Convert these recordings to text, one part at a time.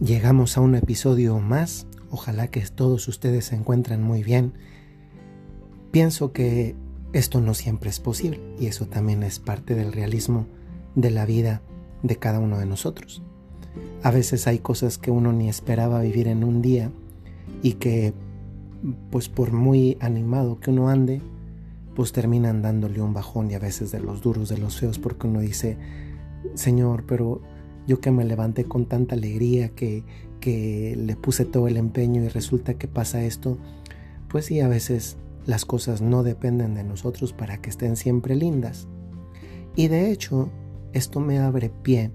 Llegamos a un episodio más. Ojalá que todos ustedes se encuentren muy bien. Pienso que esto no siempre es posible y eso también es parte del realismo de la vida de cada uno de nosotros. A veces hay cosas que uno ni esperaba vivir en un día y que pues por muy animado que uno ande, pues terminan dándole un bajón y a veces de los duros, de los feos, porque uno dice, Señor, pero yo que me levanté con tanta alegría, que, que le puse todo el empeño y resulta que pasa esto, pues sí, a veces las cosas no dependen de nosotros para que estén siempre lindas. Y de hecho, esto me abre pie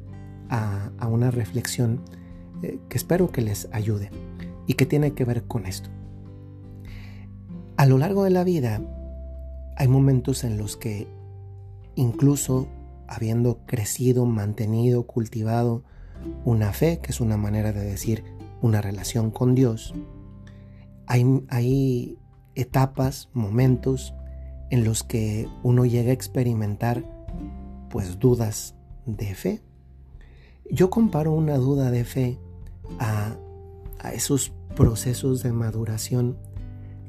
a, una reflexión eh, que espero que les ayude y que tiene que ver con esto. A lo largo de la vida hay momentos en los que incluso habiendo crecido, mantenido, cultivado una fe, que es una manera de decir una relación con Dios, hay, hay etapas, momentos en los que uno llega a experimentar pues dudas de fe. Yo comparo una duda de fe a, a esos procesos de maduración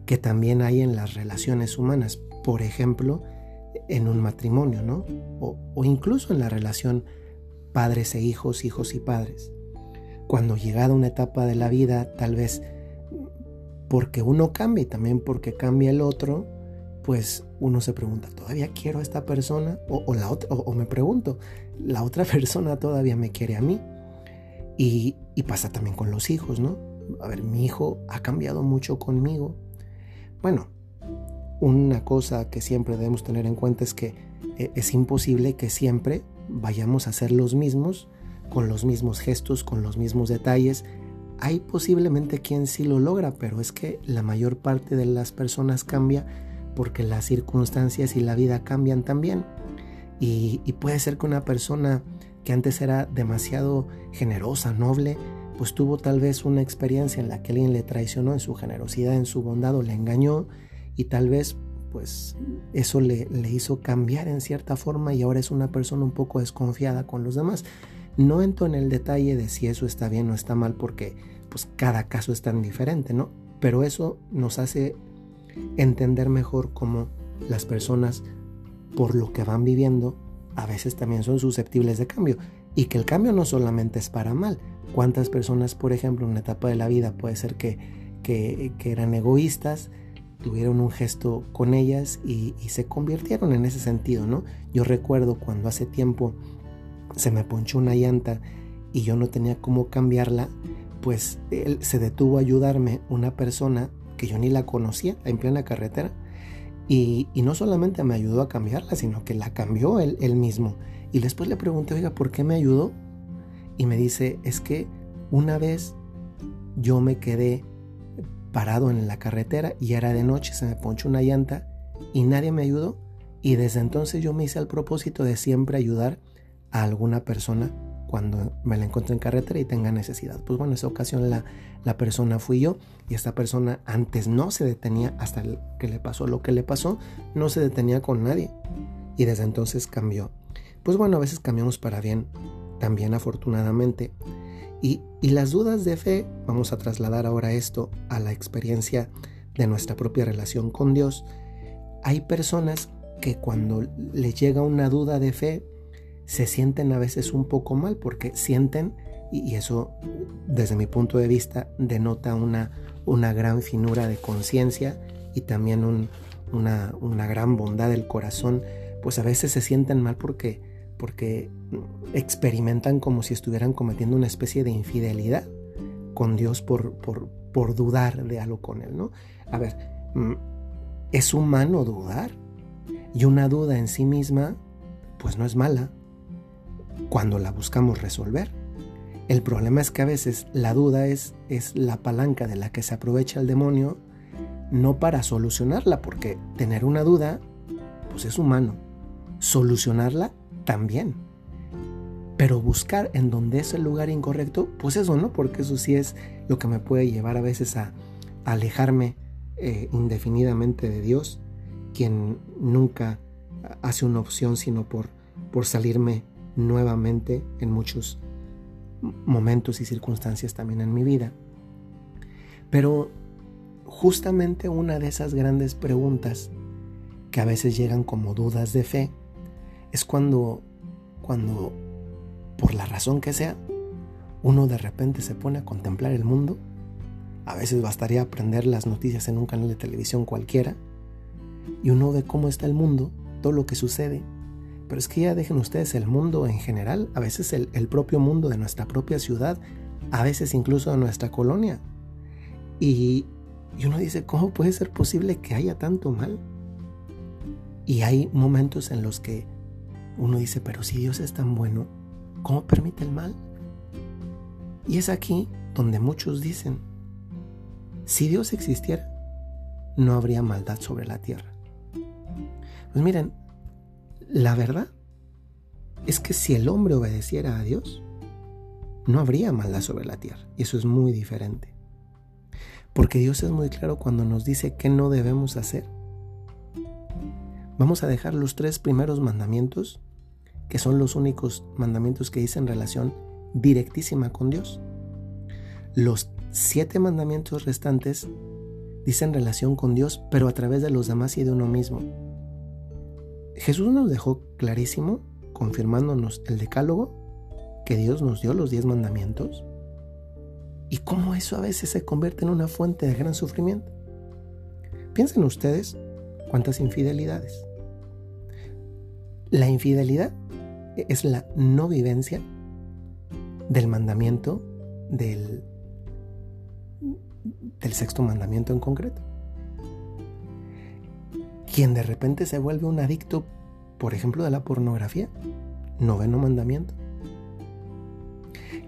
que también hay en las relaciones humanas. Por ejemplo, en un matrimonio, ¿no? O, incluso en la relación padres e hijos, hijos y padres. Cuando llegada una etapa de la vida, tal vez porque uno cambia y también porque cambia el otro, pues uno se pregunta, ¿todavía quiero a esta persona? O, la otra, o, me pregunto, ¿la otra persona todavía me quiere a mí? Y, y pasa también con los hijos, ¿no? A ver, mi hijo ha cambiado mucho conmigo. Bueno, una cosa que siempre debemos tener en cuenta es que eh, es imposible que siempre vayamos a ser los mismos, con los mismos gestos, con los mismos detalles. Hay posiblemente quien sí lo logra, pero es que la mayor parte de las personas cambia porque las circunstancias y la vida cambian también. Y, y puede ser que una persona que antes era demasiado generosa, noble, pues tuvo tal vez una experiencia en la que alguien le traicionó en su generosidad, en su bondad o le engañó y tal vez pues eso le, le, hizo cambiar en cierta forma y ahora es una persona un poco desconfiada con los demás. No entro en el detalle de si eso está bien o está mal porque pues cada caso es tan diferente, ¿no? Pero eso nos hace entender mejor cómo las personas por lo que van viviendo a veces también son susceptibles de cambio y que el cambio no solamente es para mal. ¿Cuántas personas, por ejemplo, en una etapa de la vida puede ser que, que, que eran egoístas, tuvieron un gesto con ellas y, se convirtieron en ese sentido, ¿no? Yo recuerdo cuando hace tiempo se me ponchó una llanta y yo no tenía cómo cambiarla, pues él se detuvo a ayudarme una persona que yo ni la conocía en plena carretera y, no solamente me ayudó a cambiarla, sino que la cambió él, él mismo. Y después le pregunté, oiga, ¿por qué me ayudó? Y me dice, es que una vez yo me quedé parado en la carretera y era de noche, se me ponchó una llanta y nadie me ayudó. Y desde entonces yo me hice el propósito de siempre ayudar a alguna persona cuando me la encuentro en carretera y tenga necesidad. Pues bueno, en esa ocasión la, la persona fui yo y esta persona antes no se detenía hasta que le pasó lo que le pasó, no se detenía con nadie y desde entonces cambió. Pues bueno, a veces cambiamos para bien, también afortunadamente. Y, las dudas de fe, vamos a trasladar ahora esto a la experiencia de nuestra propia relación con Dios. Hay personas que cuando les llega una duda de fe, se sienten a veces un poco mal porque sienten, y eso desde mi punto de vista denota una, una gran finura de conciencia y también una, una gran bondad del corazón, pues a veces se sienten mal porque porque experimentan como si estuvieran cometiendo una especie de infidelidad con Dios por, por, dudar de algo con Él, ¿no? A ver, mm, es humano dudar y una duda en sí misma, pues no es mala cuando la buscamos resolver. El problema es que a veces la duda es, es la palanca de la que se aprovecha el demonio, no para solucionarla, porque tener una duda, pues es humano. Solucionarla también. Pero buscar en donde es el lugar incorrecto, pues eso no, porque eso sí es lo que me puede llevar a veces a, alejarme eh, indefinidamente de Dios, quien nunca hace una opción sino por, por salirme nuevamente en muchos momentos y circunstancias también en mi vida. Pero justamente una de esas grandes preguntas que a veces llegan como dudas de fe es cuando, cuando por la razón que sea, uno de repente se pone a contemplar el mundo. A veces bastaría aprender las noticias en un canal de televisión cualquiera y uno ve cómo está el mundo, todo lo que sucede. Pero es que ya dejen ustedes el mundo en general, a veces el, el propio mundo de nuestra propia ciudad, a veces incluso de nuestra colonia. Y, y uno dice, ¿cómo puede ser posible que haya tanto mal? Y hay momentos en los que uno dice, pero si Dios es tan bueno, ¿cómo permite el mal? Y es aquí donde muchos dicen, si Dios existiera, no habría maldad sobre la tierra. Pues miren, la verdad es que si el hombre obedeciera a Dios, no habría maldad sobre la tierra. Y eso es muy diferente. Porque Dios es muy claro cuando nos dice qué no debemos hacer. Vamos a dejar los tres primeros mandamientos, que son los únicos mandamientos que dicen relación directísima con Dios. Los siete mandamientos restantes dicen relación con Dios, pero a través de los demás y de uno mismo. Jesús nos dejó clarísimo, confirmándonos el decálogo, que Dios nos dio los diez mandamientos y cómo eso a veces se convierte en una fuente de gran sufrimiento. Piensen ustedes cuántas infidelidades. La infidelidad es la no vivencia del mandamiento del, del sexto mandamiento en concreto. Quien de repente se vuelve un adicto, por ejemplo, de la pornografía, noveno mandamiento.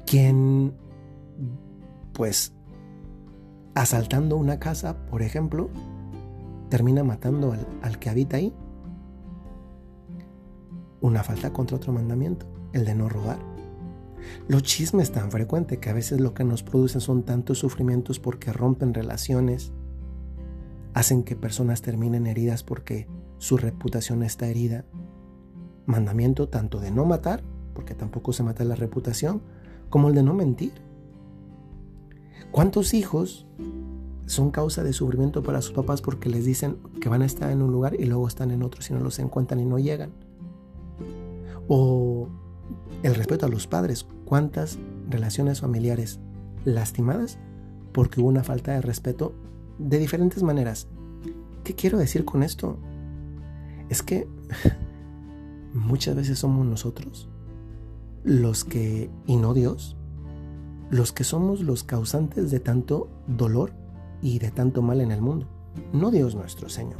Quien, pues, asaltando una casa, por ejemplo, termina matando al, al que habita ahí. Una falta contra otro mandamiento, el de no robar. Los chismes tan frecuentes que a veces lo que nos producen son tantos sufrimientos porque rompen relaciones, hacen que personas terminen heridas porque su reputación está herida. Mandamiento tanto de no matar, porque tampoco se mata la reputación, como el de no mentir. ¿Cuántos hijos son causa de sufrimiento para sus papás porque les dicen que van a estar en un lugar y luego están en otro si no los encuentran y no llegan? O el respeto a los padres. ¿Cuántas relaciones familiares lastimadas porque hubo una falta de respeto de diferentes maneras? ¿Qué quiero decir con esto? Es que muchas veces somos nosotros los que, y no Dios, los que somos los causantes de tanto dolor y de tanto mal en el mundo, no Dios nuestro Señor.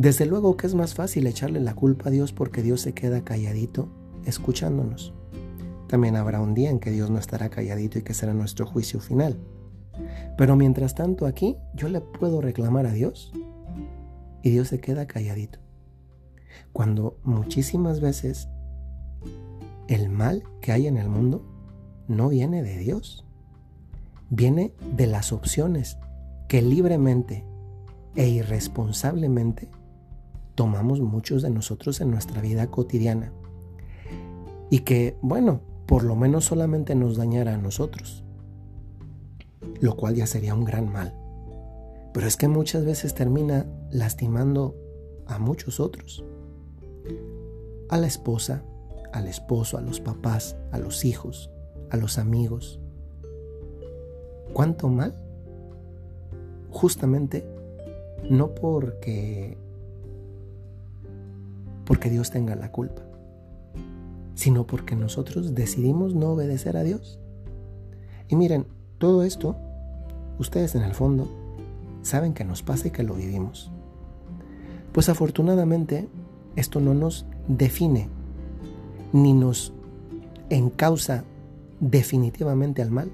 Desde luego que es más fácil echarle la culpa a Dios porque Dios se queda calladito escuchándonos. También habrá un día en que Dios no estará calladito y que será nuestro juicio final. Pero mientras tanto aquí yo le puedo reclamar a Dios y Dios se queda calladito. Cuando muchísimas veces el mal que hay en el mundo no viene de Dios, viene de las opciones que libremente e irresponsablemente tomamos muchos de nosotros en nuestra vida cotidiana y que, bueno, por lo menos solamente nos dañara a nosotros, lo cual ya sería un gran mal. Pero es que muchas veces termina lastimando a muchos otros. A la esposa, al esposo, a los papás, a los hijos, a los amigos. ¿Cuánto mal? Justamente no porque porque Dios tenga la culpa, sino porque nosotros decidimos no obedecer a Dios. Y miren, todo esto, ustedes en el fondo saben que nos pasa y que lo vivimos. Pues afortunadamente esto no nos define ni nos encausa definitivamente al mal.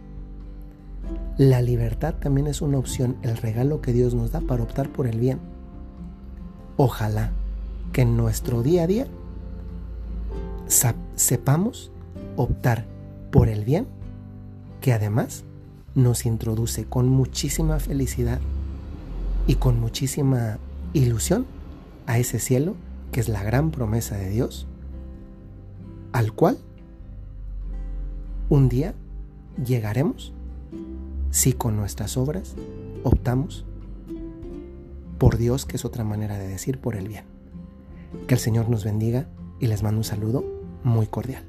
La libertad también es una opción, el regalo que Dios nos da para optar por el bien. Ojalá que en nuestro día a día sepamos optar por el bien que además nos introduce con muchísima felicidad y con muchísima ilusión a ese cielo que es la gran promesa de Dios, al cual un día llegaremos si con nuestras obras optamos por Dios, que es otra manera de decir por el bien. Que el Señor nos bendiga y les mando un saludo muy cordial.